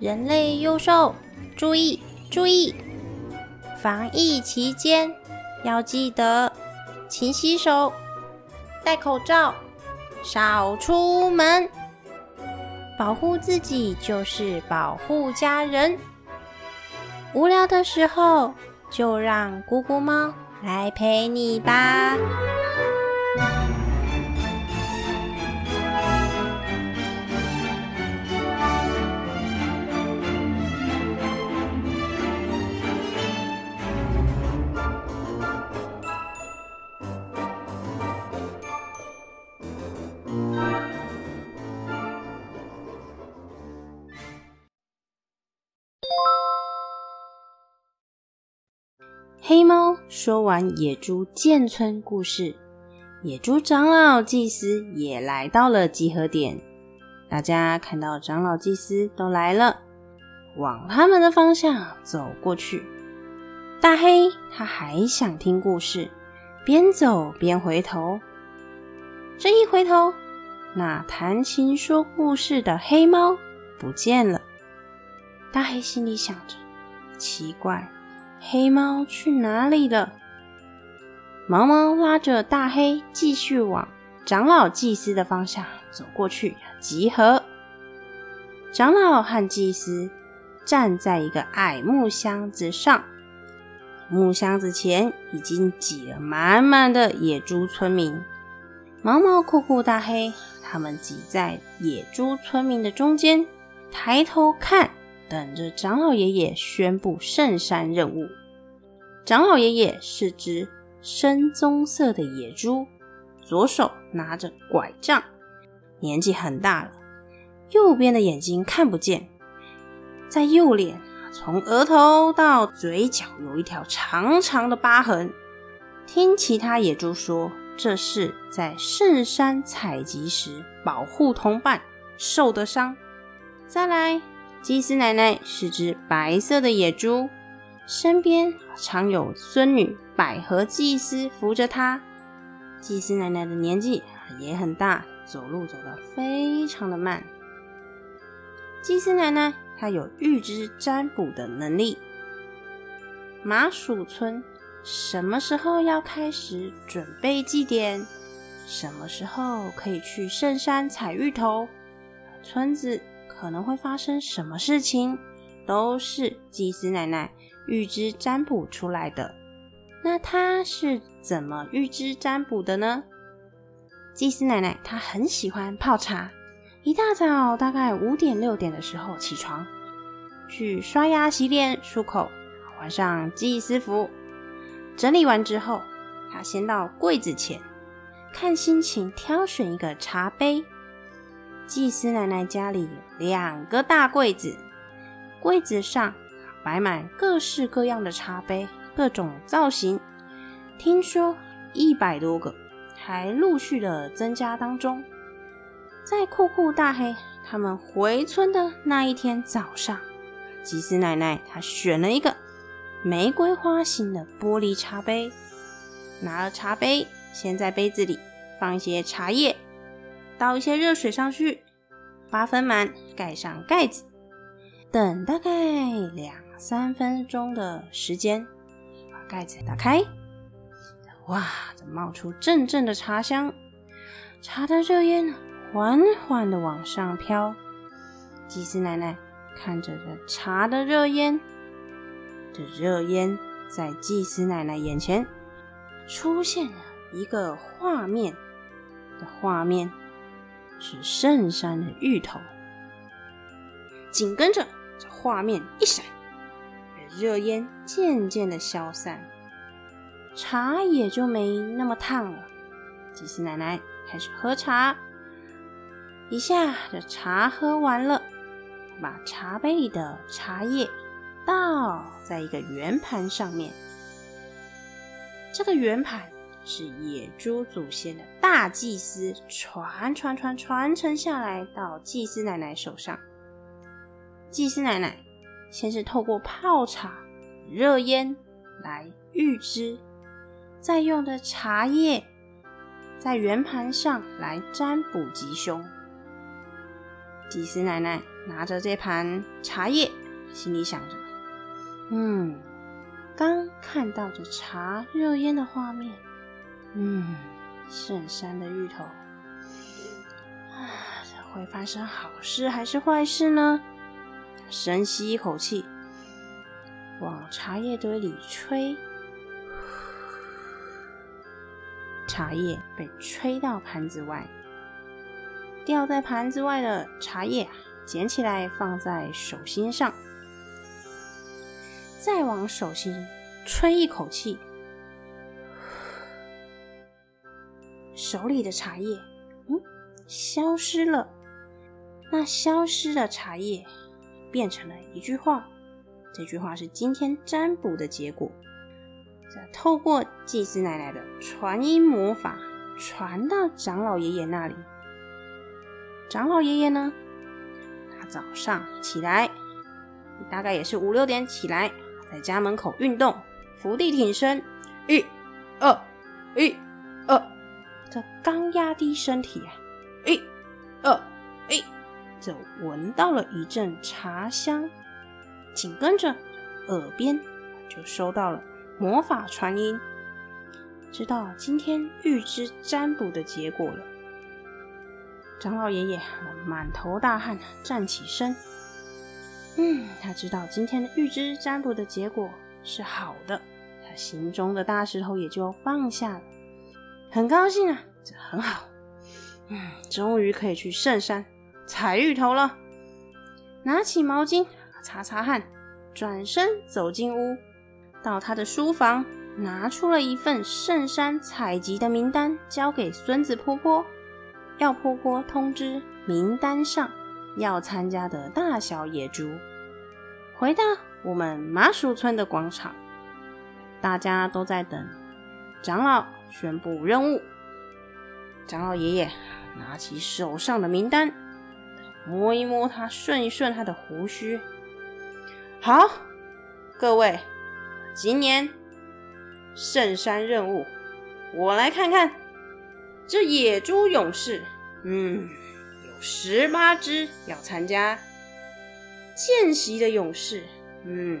人类幼兽，注意注意！防疫期间要记得勤洗手、戴口罩、少出门，保护自己就是保护家人。无聊的时候，就让咕咕猫来陪你吧。说完野猪建村故事，野猪长老祭司也来到了集合点。大家看到长老祭司都来了，往他们的方向走过去。大黑他还想听故事，边走边回头。这一回头，那弹琴说故事的黑猫不见了。大黑心里想着，奇怪。黑猫去哪里了？毛毛拉着大黑继续往长老祭司的方向走过去，集合。长老和祭司站在一个矮木箱子上，木箱子前已经挤了满满的野猪村民。毛毛、酷酷、大黑他们挤在野猪村民的中间，抬头看。等着长老爷爷宣布圣山任务。长老爷爷是只深棕色的野猪，左手拿着拐杖，年纪很大了，右边的眼睛看不见，在右脸从额头到嘴角有一条长长的疤痕。听其他野猪说，这是在圣山采集时保护同伴受的伤。再来。祭司奶奶是只白色的野猪，身边常有孙女百合祭司扶着她。祭司奶奶的年纪也很大，走路走得非常的慢。祭司奶奶她有预知占卜的能力。麻薯村什么时候要开始准备祭典？什么时候可以去圣山采芋头？村子。可能会发生什么事情，都是祭司奶奶预知占卜出来的。那她是怎么预知占卜的呢？祭司奶奶她很喜欢泡茶，一大早大概五点六点的时候起床，去刷牙洗脸漱口，换上祭司服，整理完之后，她先到柜子前，看心情挑选一个茶杯。祭司奶奶家里两个大柜子，柜子上摆满各式各样的茶杯，各种造型。听说一百多个，还陆续的增加当中。在酷酷大黑他们回村的那一天早上，祭司奶奶她选了一个玫瑰花形的玻璃茶杯，拿了茶杯，先在杯子里放一些茶叶。倒一些热水上去，八分满，盖上盖子，等大概两三分钟的时间，把盖子打开，哇，这冒出阵阵的茶香，茶的热烟缓缓的往上飘。祭司奶奶看着这茶的热烟，这热烟在祭司奶奶眼前出现了一个画面的画面。是圣山的芋头，紧跟着这画面一闪，热烟渐渐的消散，茶也就没那么烫了。祭司奶奶开始喝茶，一下这茶喝完了，把茶杯里的茶叶倒在一个圆盘上面，这个圆盘。是野猪祖先的大祭司传传传传承下来到祭司奶奶手上。祭司奶奶先是透过泡茶、热烟来预知，再用的茶叶在圆盘上来占卜吉凶。祭司奶奶拿着这盘茶叶，心里想着：“嗯，刚看到这茶热烟的画面，嗯，圣山的芋头，啊，会发生好事还是坏事呢？”深吸一口气，往茶叶堆里吹，茶叶被吹到盘子外。掉在盘子外的茶叶，捡起来放在手心上，再往手心吹一口气，手里的茶叶，嗯，消失了。那消失的茶叶变成了一句话，这句话是今天占卜的结果。透过祭司奶奶的传音魔法，传到长老爷爷那里。长老爷爷呢？他早上起来，大概也是五六点起来，在家门口运动，伏地挺身，一、二、一、这刚压低身体啊，一、二、一，就闻到了一阵茶香，紧跟着耳边就收到了魔法传音，知道今天预知占卜的结果了。长老爷爷满头大汗，站起身。嗯，他知道今天的预知占卜的结果是好的，他心中的大石头也就放下了，很高兴啊，这很好。嗯，终于可以去圣山采芋头了。拿起毛巾擦擦汗，转身走进屋，到他的书房，拿出了一份圣山采集的名单，交给孙子婆婆。要婆婆通知名单上要参加的大小野猪，回到我们麻薯村的广场，大家都在等长老宣布任务。长老爷爷拿起手上的名单，摸一摸他，顺一顺他的胡须。好，各位，今年圣山任务，我来看看。这野猪勇士，嗯，有十八只要参加。见习的勇士，嗯，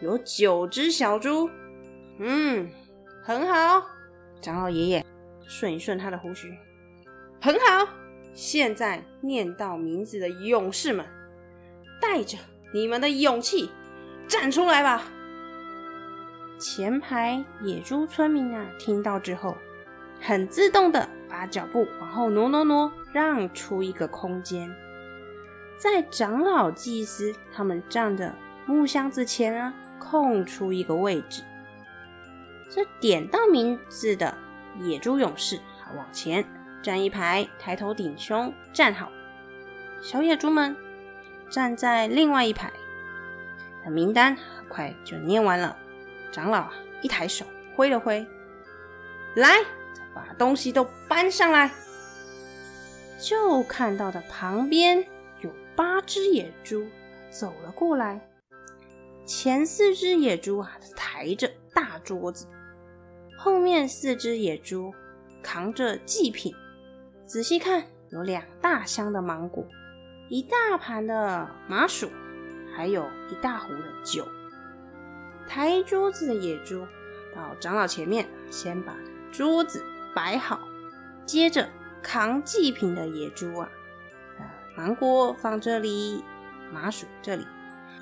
有九只小猪，嗯，很好。长老爷爷顺一顺他的胡须，很好。现在念到名字的勇士们，带着你们的勇气站出来吧。前排野猪村民啊，听到之后。很自动的把脚步往后挪挪挪，让出一个空间，在长老祭司他们站的木箱子前啊，空出一个位置。这点到名字的野猪勇士，往前站一排，抬头顶胸站好。小野猪们站在另外一排。名单很快就念完了。长老一抬手挥了挥，来。把东西都搬上来，就看到的旁边有八只野猪走了过来。前四只野猪啊抬着大桌子，后面四只野猪扛着祭品。仔细看，有两大箱的芒果，一大盘的麻薯，还有一大壶的酒。抬桌子的野猪到长老前面，先把桌子。摆好，接着扛祭品的野猪啊，芒果放这里，麻薯这里，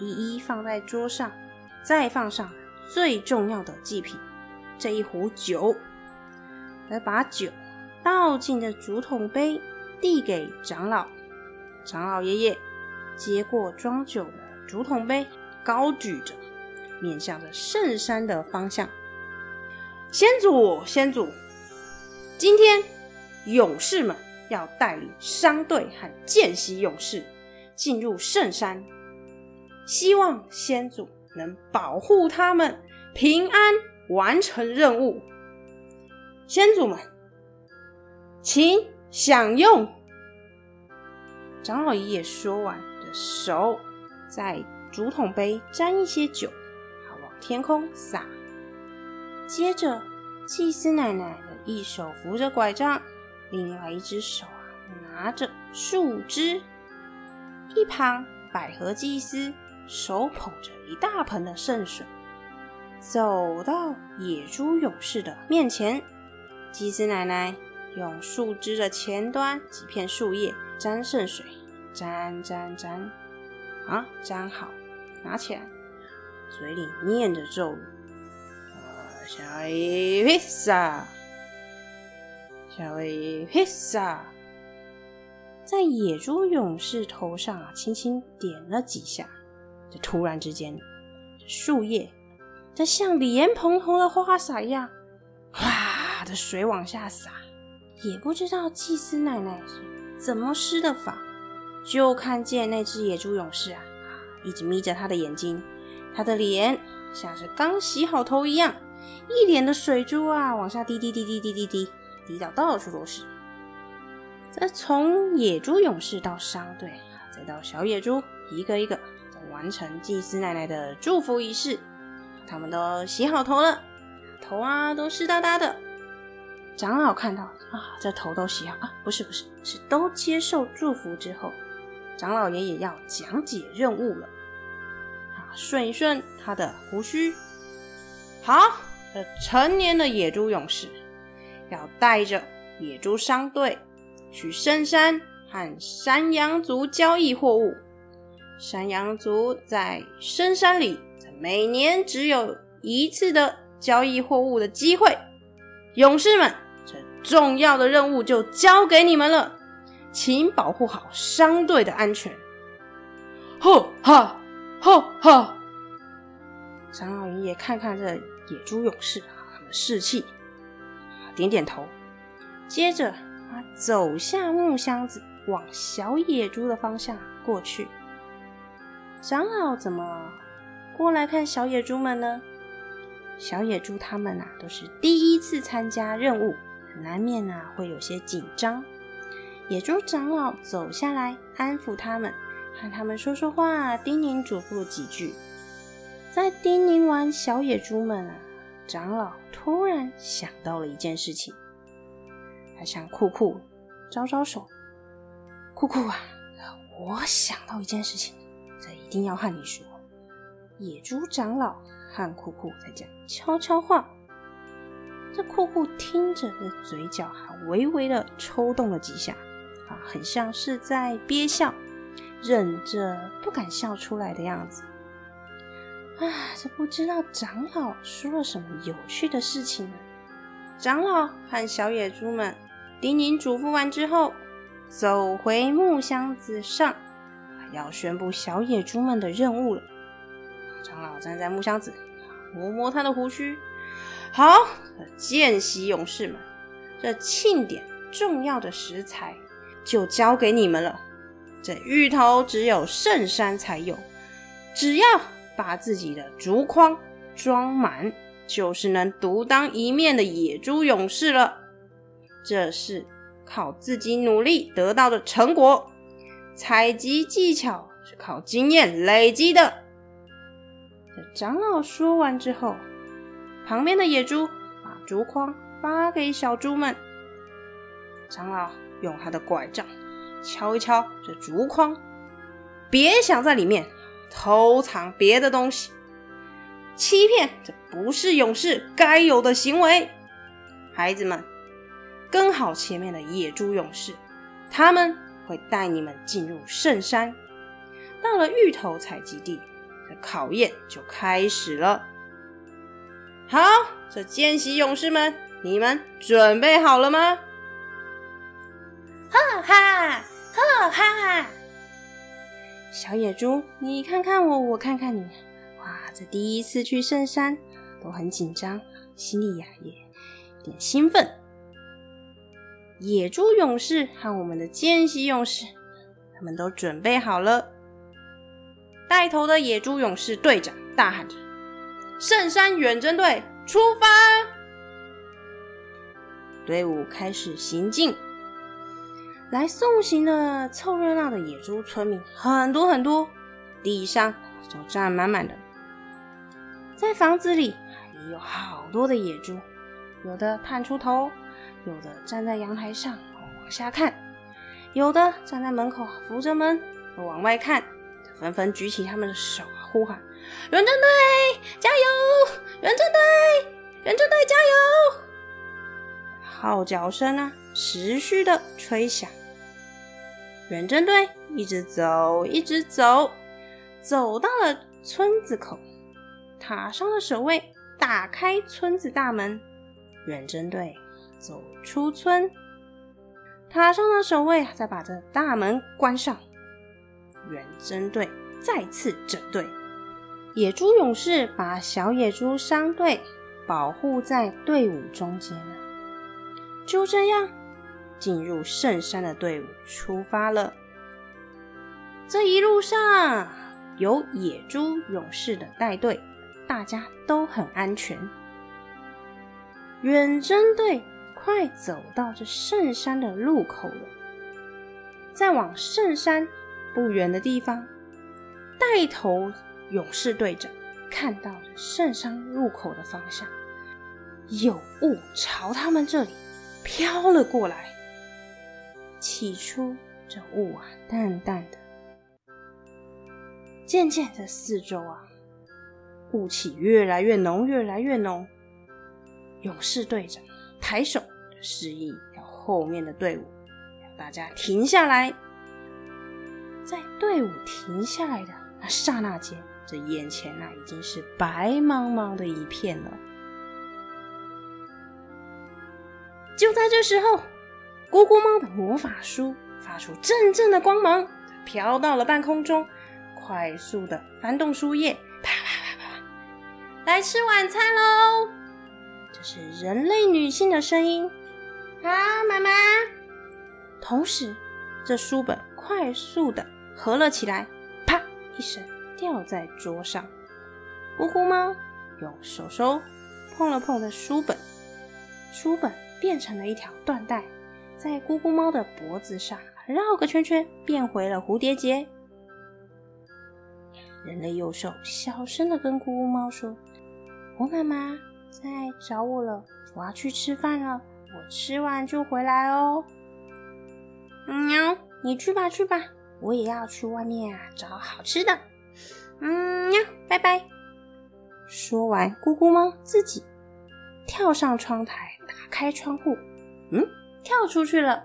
一一放在桌上，再放上最重要的祭品这一壶酒，来把酒倒进的竹筒杯，递给长老。长老爷爷接过装酒的竹筒杯，高举着，面向着圣山的方向。先祖，先祖。今天，勇士们要带领商队和见习勇士进入圣山，希望先祖能保护他们平安完成任务。先祖们，请享用。长老爷爷说完，的手在竹筒杯沾一些酒，好往天空洒。接着，祭司奶奶。一手扶着拐杖，另外一只手啊拿着树枝，一旁，百合祭司手捧着一大盆的圣水，走到野猪勇士的面前。祭司奶奶用树枝的前端几片树叶沾圣水，沾沾沾，啊，沾好，拿起来，嘴里念着咒语：“小伊披萨，小伊披萨。”在野猪勇士头上啊，轻轻点了几下。这突然之间，树叶这像莲蓬头的花洒一样，哗的水往下洒。也不知道祭司奶奶是怎么施的法，就看见那只野猪勇士啊，一直眯着他的眼睛，他的脸像是刚洗好头一样，一脸的水珠啊，往下滴滴滴滴滴滴滴，滴到到处都是。再从野猪勇士到商队，再到小野猪，一个一个完成祭司奶奶的祝福仪式。他们都洗好头了，头啊都湿哒哒的。长老看到啊，这头都洗好啊，不是不是，是都接受祝福之后，长老爷爷要讲解任务了。啊，顺一顺他的胡须。好，这成年的野猪勇士要带着野猪商队。去深山和山羊族交易货物。山羊族在深山里，每年只有一次的交易货物的机会。勇士们，这重要的任务就交给你们了，请保护好商队的安全。吼哈，吼哈！长老爷爷看看这野猪勇士，他们士气，点点头，接着他。走下木箱子，往小野猪的方向过去。长老怎么过来看小野猪们呢？小野猪他们啊，都是第一次参加任务，难免啊会有些紧张。野猪长老走下来，安抚他们，和他们说说话，叮咛嘱咐几句。在叮咛完小野猪们啊，长老突然想到了一件事情。他向酷酷招招手，酷酷啊，我想到一件事情，这一定要和你说。野猪长老和酷酷在讲悄悄话，这酷酷听着，的嘴角还微微的抽动了几下，啊，很像是在憋笑，忍着不敢笑出来的样子。啊，这不知道长老说了什么有趣的事情呢？长老和小野猪们。叮咛嘱咐完之后，走回木箱子上，要宣布小野猪们的任务了。站在木箱子，摸摸他的胡须。好，见习勇士们，这庆典重要的食材就交给你们了。这芋头只有圣山才有，只要把自己的竹筐装满，就是能独当一面的野猪勇士了。这是靠自己努力得到的成果，采集技巧是靠经验累积的。长老说完之后，旁边的野猪把竹筐发给小猪们。长老用他的拐杖敲一敲这竹筐，别想在里面偷藏别的东西，欺骗这不是勇士该有的行为，孩子们。跟好前面的野猪勇士，他们会带你们进入圣山。到了芋头采集地，这考验就开始了。好，这见习勇士们，你们准备好了吗？哈哈，哈哈！小野猪，你看看我，我看看你，哇，这第一次去圣山，都很紧张，心里呀也有点兴奋。野猪勇士和我们的见习勇士，他们都准备好了。带头的野猪勇士队长大喊着：“圣山远征队出发！”队伍开始行进。来送行的凑热闹的野猪村民很多很多，地上都站满满的。在房子里也有好多的野猪，有的探出头。有的站在阳台上往下看，有的站在门口扶着门往外看，纷纷举起他们的手啊，呼喊：“远征队加油！远征队，远征队加油！”号角声啊，持续的吹响。远征队一直走，一直走，走到了村子口，塔上的守卫打开村子大门。远征队走出村，塔上的守卫再把这大门关上。远征队再次整队，野猪勇士把小野猪商队保护在队伍中间。就这样，进入圣山的队伍出发了。这一路上有野猪勇士的带队，大家都很安全。远征队快走到这圣山的路口了，再往圣山不远的地方，带头勇士队长看到了圣山入口的方向，有雾朝他们这里。飘了过来。起初，这雾啊，淡淡的，渐渐的，四周啊，雾气越来越浓，越来越浓。勇士队长抬手示意，要后面的队伍，要大家停下来。队伍停下来的那刹那间，这眼前啊，已经是白茫茫的一片了。就在这时候，咕咕猫的魔法书发出阵阵的光芒，飘到了半空中，快速的翻动书页，啪啪啪啪，来吃晚餐喽！这是人类女性的声音。好，妈妈。同时，这书本快速的合了起来，啪一声掉在桌上。咕咕猫用手手碰了碰的书本，书本。变成了一条缎带，在咕咕猫的脖子上绕个圈圈，变回了蝴蝶结。人类幼兽小声的跟咕咕猫说：“我妈妈在找我了，我要去吃饭了，我吃完就回来哦。”喵，你去吧去吧，我也要去外面啊找好吃的。嗯，呀，拜拜。说完，咕咕猫自己跳上窗台。打开窗户，嗯，跳出去了。